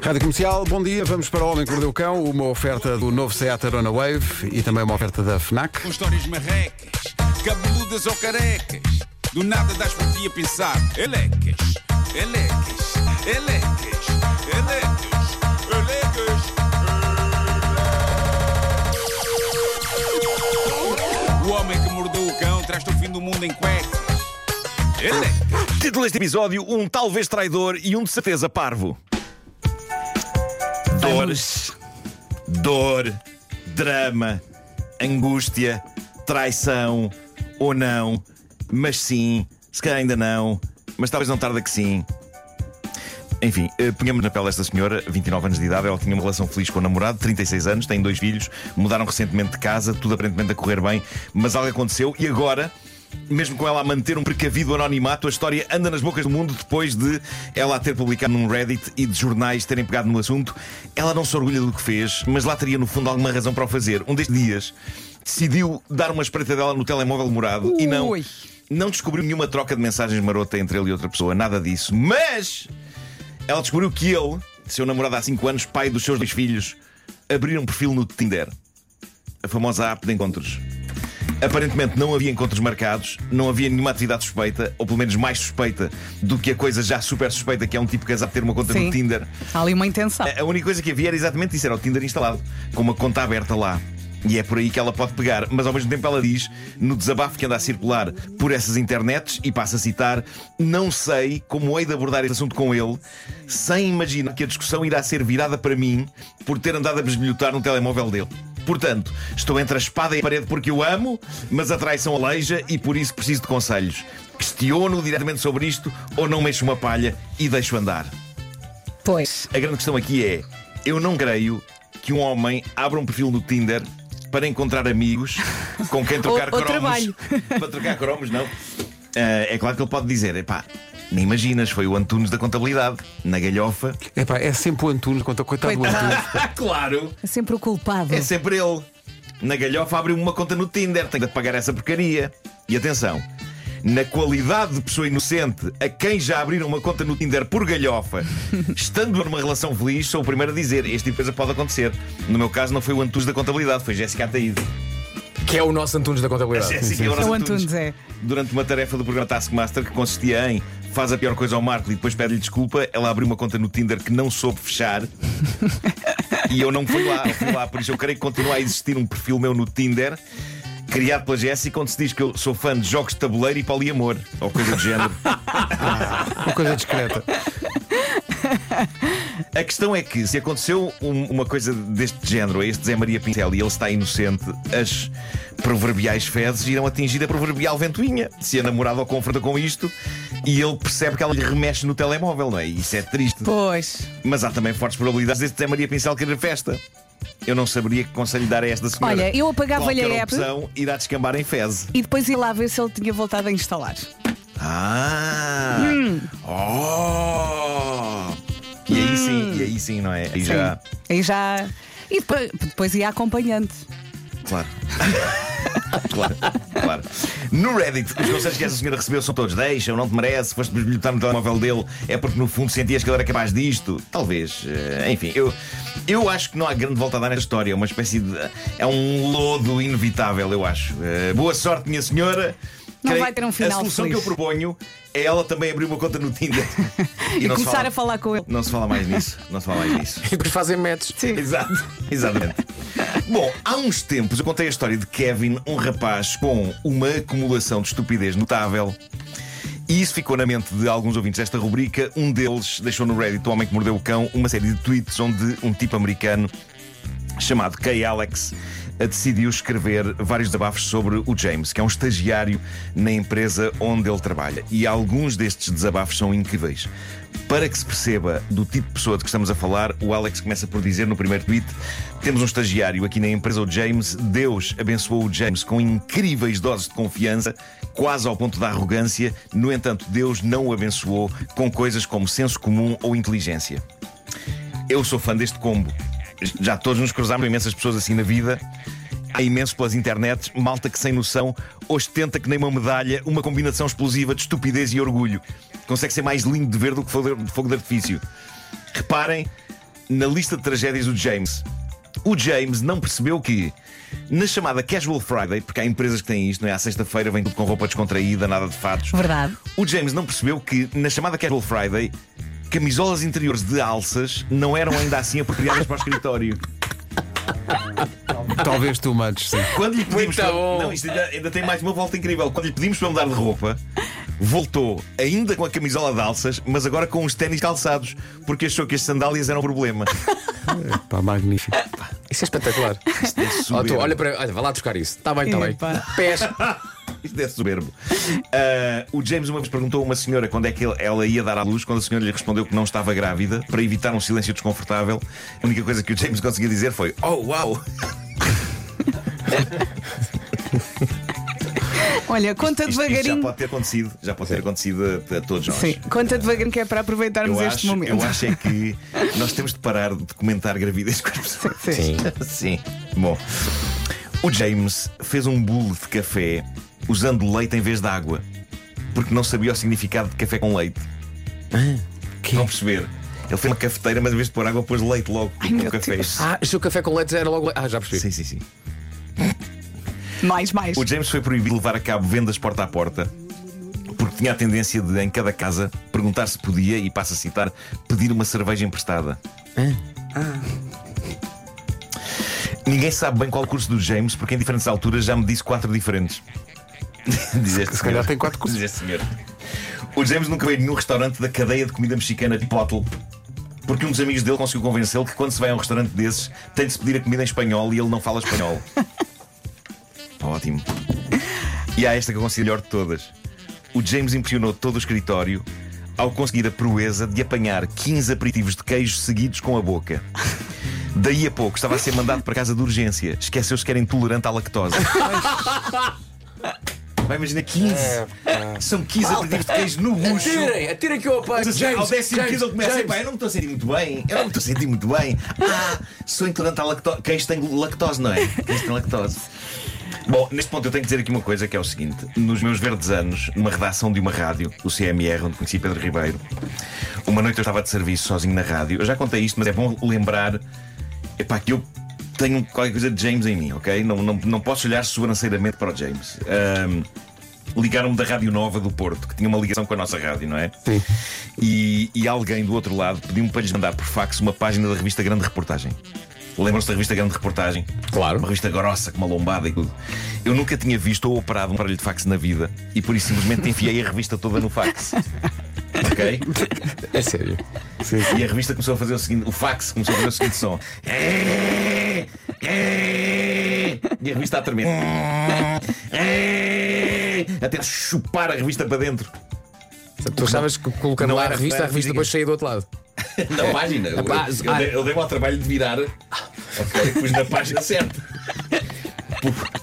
Rádio Comercial, bom dia. Vamos para o Homem que Mordeu o Cão, uma oferta do novo Seat Arona Wave e também uma oferta da FNAC. com histórias marrecas, cabeludas ou carecas. Do nada das por ti a pensar, elecas, elecas, elecas, elecas, elecas. O homem que mordeu o cão traz-te o fim do mundo em cuecas. Elecas. Título deste episódio: Um talvez traidor e um de certeza parvo. Dores, dor, drama, angústia, traição ou não, mas sim, se calhar ainda não, mas talvez não tarda que sim. Enfim, eh, ponhamos na pele esta senhora, 29 anos de idade, ela tinha uma relação feliz com o namorado, 36 anos, tem dois filhos, mudaram recentemente de casa, tudo aparentemente a correr bem, mas algo aconteceu e agora mesmo com ela a manter um precavido anonimato, a história anda nas bocas do mundo depois de ela a ter publicado num Reddit e de jornais terem pegado no assunto. Ela não se orgulha do que fez, mas lá teria no fundo alguma razão para o fazer. Um destes dias decidiu dar uma espreitadela no telemóvel morado e não, Ui. não descobriu nenhuma troca de mensagens marota entre ele e outra pessoa, nada disso. Mas ela descobriu que ele, seu namorado há 5 anos, pai dos seus dois filhos, abriram um perfil no Tinder, a famosa app de encontros. Aparentemente não havia encontros marcados, não havia nenhuma atividade suspeita, ou pelo menos mais suspeita do que a coisa já super suspeita, que é um tipo casado ter uma conta Sim. no Tinder. Há ali uma intenção. A única coisa que havia era exatamente isso: era o Tinder instalado, com uma conta aberta lá. E é por aí que ela pode pegar. Mas ao mesmo tempo ela diz, no desabafo que anda a circular por essas internets, e passa a citar: Não sei como hei de abordar este assunto com ele, sem imaginar que a discussão irá ser virada para mim por ter andado a besbilhotar no telemóvel dele. Portanto, estou entre a espada e a parede porque o amo, mas a traição aleija e por isso preciso de conselhos. Questiono diretamente sobre isto ou não mexo uma palha e deixo andar. Pois. A grande questão aqui é: eu não creio que um homem abra um perfil no Tinder para encontrar amigos com quem trocar cromos. trabalho. para trocar cromos, não. Ah, é claro que ele pode dizer: epá, nem imaginas, foi o Antunes da contabilidade, na galhofa. Epá, é sempre o Antunes, conta coitado do. Antunes. Claro! É sempre o culpado. É sempre ele. Na galhofa abriu uma conta no Tinder, tem de pagar essa porcaria. E atenção, na qualidade de pessoa inocente a quem já abriram uma conta no Tinder por galhofa, estando numa relação feliz, sou o primeiro a dizer: este tipo de coisa pode acontecer. No meu caso, não foi o Antunes da contabilidade, foi Jéssica Ataíde. Que é o nosso Antunes da contabilidade. Jéssica é o É nosso o Antunes, é. Durante uma tarefa do programa Taskmaster que consistia em faz a pior coisa ao Marco e depois pede-lhe desculpa, ela abriu uma conta no Tinder que não soube fechar. e eu não fui lá, fui lá. Por isso eu creio que continua a existir um perfil meu no Tinder. Criado pela Jéssica, onde se diz que eu sou fã de jogos de tabuleiro e poliamor, ou coisa do género. Uma coisa discreta. A questão é que, se aconteceu um- uma coisa deste género a este Zé Maria Pincel e ele está inocente, as proverbiais fezes irão atingir a proverbial ventoinha. Se a namorada o confronta com isto e ele percebe que ela lhe remexe no telemóvel, não é? Isso é triste. Pois. Mas há também fortes probabilidades deste Zé Maria Pincel querer festa. Eu não saberia que conselho dar a esta senhora. Olha, eu apagava-lhe a app. opção irá descambar em fezes. E depois ia lá ver se ele tinha voltado a instalar. Ah! Oh! E aí sim, e aí sim, não é? Aí já. Sim. Aí já. E depois, depois ia acompanhante. Claro. claro, claro. No Reddit, os conselhos que essa senhora recebeu são todos: deixa, não te merece, foste bisbilhotar no telemóvel dele, é porque no fundo sentias que ele era capaz disto. Talvez. eh, Enfim, eu, eu acho que não há grande volta a dar nesta história. É uma espécie de. É um lodo inevitável, eu acho. Eh, boa sorte, minha senhora. Não Creio- vai ter um final A solução feliz. que eu proponho é ela também abrir uma conta no Tinder E, não se começar fala- a falar com ele. Não se fala mais nisso. Não se fala mais nisso. E depois fazem matches. Exato, exatamente. Bom, há uns tempos eu contei a história de Kevin, um rapaz com uma acumulação de estupidez notável. E isso ficou na mente de alguns ouvintes desta rubrica. Um deles deixou no Reddit, o homem que mordeu o cão, uma série de tweets onde um tipo americano chamado Kay Alex decidiu escrever vários desabafos sobre o James, que é um estagiário na empresa onde ele trabalha. E alguns destes desabafos são incríveis. Para que se perceba do tipo de pessoa de que estamos a falar, o Alex começa por dizer no primeiro tweet: Temos um estagiário aqui na empresa, o James. Deus abençoou o James com incríveis doses de confiança, quase ao ponto da arrogância. No entanto, Deus não o abençoou com coisas como senso comum ou inteligência. Eu sou fã deste combo. Já todos nos cruzámos com imensas pessoas assim na vida. Há imensos pelas internets, malta que sem noção ostenta que nem uma medalha uma combinação explosiva de estupidez e orgulho. Consegue ser mais lindo de ver do que fogo de fogo de artifício. Reparem na lista de tragédias do James, o James não percebeu que na chamada Casual Friday, porque há empresas que têm isto, não é? À sexta-feira vem tudo com roupa descontraída, nada de fatos. Verdade. O James não percebeu que na chamada Casual Friday, camisolas interiores de alças não eram ainda assim apropriadas para o escritório. Talvez tu mandes, sim. Quando lhe pedimos Muito para... Não, isto ainda, ainda tem mais uma volta incrível. Quando lhe pedimos para mudar de roupa, voltou ainda com a camisola de alças, mas agora com os ténis calçados, porque achou que as sandálias eram um problema. Pá, magnífico. Isso é espetacular. Isto é Ó, tu, olha para. Olha, vai lá buscar isso. Está bem, está bem. Pés. Isto é soberbo. Ah, o James uma vez perguntou a uma senhora quando é que ela ia dar à luz, quando a senhora lhe respondeu que não estava grávida, para evitar um silêncio desconfortável. A única coisa que o James conseguia dizer foi: Oh, uau! Olha, conta Isto, isto já devagarinho. pode ter acontecido, já pode ter acontecido a, a todos nós. Sim, conta devagarinho que é para aproveitarmos Eu este acho, momento. eu acho é que nós temos de parar de comentar gravidez com as pessoas. Sim. Sim. Bom, o James fez um bolo de café usando leite em vez de água, porque não sabia o significado de café com leite. Vão perceber? Ele fez uma cafeteira, mas em vez de pôr água, pôs leite logo Ai, meu o café. Deus. Ah, o seu café com leite era logo. Ah, já percebi. Sim, sim, sim. Mais, mais. O James foi proibido de levar a cabo vendas porta a porta. Porque tinha a tendência de, em cada casa, perguntar se podia, e passa a citar, pedir uma cerveja emprestada. Ninguém sabe bem qual o curso do James, porque em diferentes alturas já me disse quatro diferentes. Diz este Se calhar tem quatro cursos. Diz este senhor. O James nunca veio a nenhum restaurante da cadeia de comida mexicana de Pottle. Porque um dos amigos dele conseguiu convencê-lo que quando se vai a um restaurante desses tem de se pedir a comida em espanhol e ele não fala espanhol. Ótimo. E há esta que eu considero a melhor de todas. O James impressionou todo o escritório ao conseguir a proeza de apanhar 15 aperitivos de queijo seguidos com a boca. Daí a pouco estava a ser mandado para casa de urgência. Esqueceu-se que era intolerante à lactose. Vai imaginar 15. São 15 aperitivos de queijo no bucho. Atirem, atirem que eu apanho. Mas, James, ao décimo James, quinto ele começa James. "Epá, eu não me estou a sentir muito bem. Eu não me estou a sentir muito bem. Ah, sou intolerante à lactose. Queijo tem lactose, não é? Queijo tem lactose. Bom, neste ponto eu tenho que dizer aqui uma coisa que é o seguinte: nos meus verdes anos, numa redação de uma rádio, o CMR, onde conheci Pedro Ribeiro, uma noite eu estava de serviço sozinho na rádio. Eu já contei isto, mas é bom lembrar epá, que eu tenho qualquer coisa de James em mim, ok? Não, não, não posso olhar sobranceiramente para o James. Ahm, Ligaram-me da Rádio Nova do Porto, que tinha uma ligação com a nossa rádio, não é? Sim. E, e alguém do outro lado pediu-me para lhes mandar por fax uma página da revista Grande Reportagem. Lembram-se da revista Grande Reportagem? Claro. Uma revista grossa, com uma lombada e tudo. Eu nunca tinha visto ou operado um aparelho de fax na vida e por isso simplesmente enfiei a revista toda no fax. Ok? É sério. E a revista começou a fazer o seguinte: o fax começou a fazer o seguinte som. E a revista a tremer. Até chupar a revista para dentro. Tu achavas que colocando Não lá a revista, a revista depois saía do outro lado. Na página. Eu, eu, eu dei-me ao trabalho de virar. Ok, pus na página certa.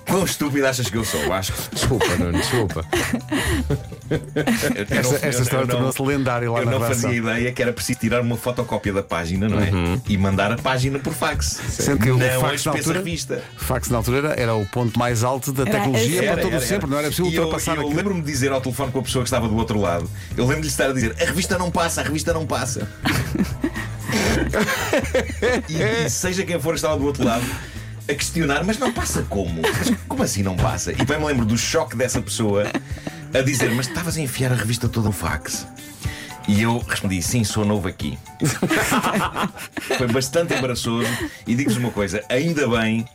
Quão estúpido achas que eu sou? Acho que. Desculpa, Nuno, desculpa. eu- eu Esta, não- esta eu- história eu não- tornou-se lendária lá Eu na não redação. fazia ideia que era preciso tirar uma fotocópia da página, não é? E mandar a página por fax. Sendo que o não a fax na altura, revista. fax na altura era, era o ponto mais alto da Era tecnologia para todo era, sempre, não era possível E eu, ultrapassar eu aquilo. lembro-me de dizer ao telefone com a pessoa que estava do outro lado, eu lembro-lhe de estar a dizer: a revista não passa, a revista não passa. e, e seja quem for que estava do outro lado. A questionar, mas não passa como? Como assim não passa? E bem me lembro do choque dessa pessoa a dizer: Mas estavas a enfiar a revista toda no fax? E eu respondi: Sim, sou novo aqui. Foi bastante embaraçoso. E digo-vos uma coisa: ainda bem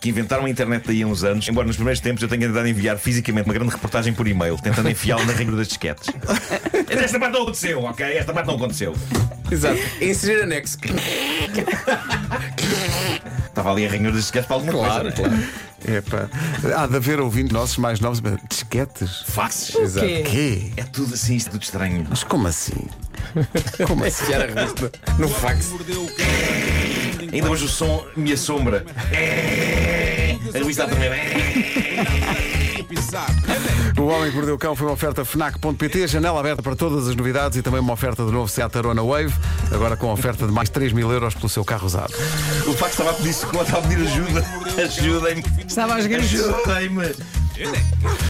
que inventaram a internet daí a uns anos, embora nos primeiros tempos eu tenha tentado enviar fisicamente uma grande reportagem por e-mail, tentando enfiá-la na regra das disquetes. Esta parte não aconteceu, ok? Esta parte não aconteceu. Exato. Inserir anexo. Estava ali a regra das disquetes para alguma Claro, coisa. não é? claro. Há de haver ouvintes nossos mais novos. mas Disquetes? Faxes. Exato. quê? Quê? É tudo assim, isto é tudo estranho. Mas como assim? Como assim? Enfiar a revista no fax. Ainda hoje o som me assombra. A revista a tremer. Pisar. O Homem que Mordeu o Cão foi uma oferta FNAC.pt, janela aberta para todas as novidades e também uma oferta do novo Seat Arona Wave, agora com oferta de mais 3 mil euros pelo seu carro usado. O fax estava a pedir socorro, estava a pedir ajuda. Ajudem-me. Estava aos gritos. Ajudem-me.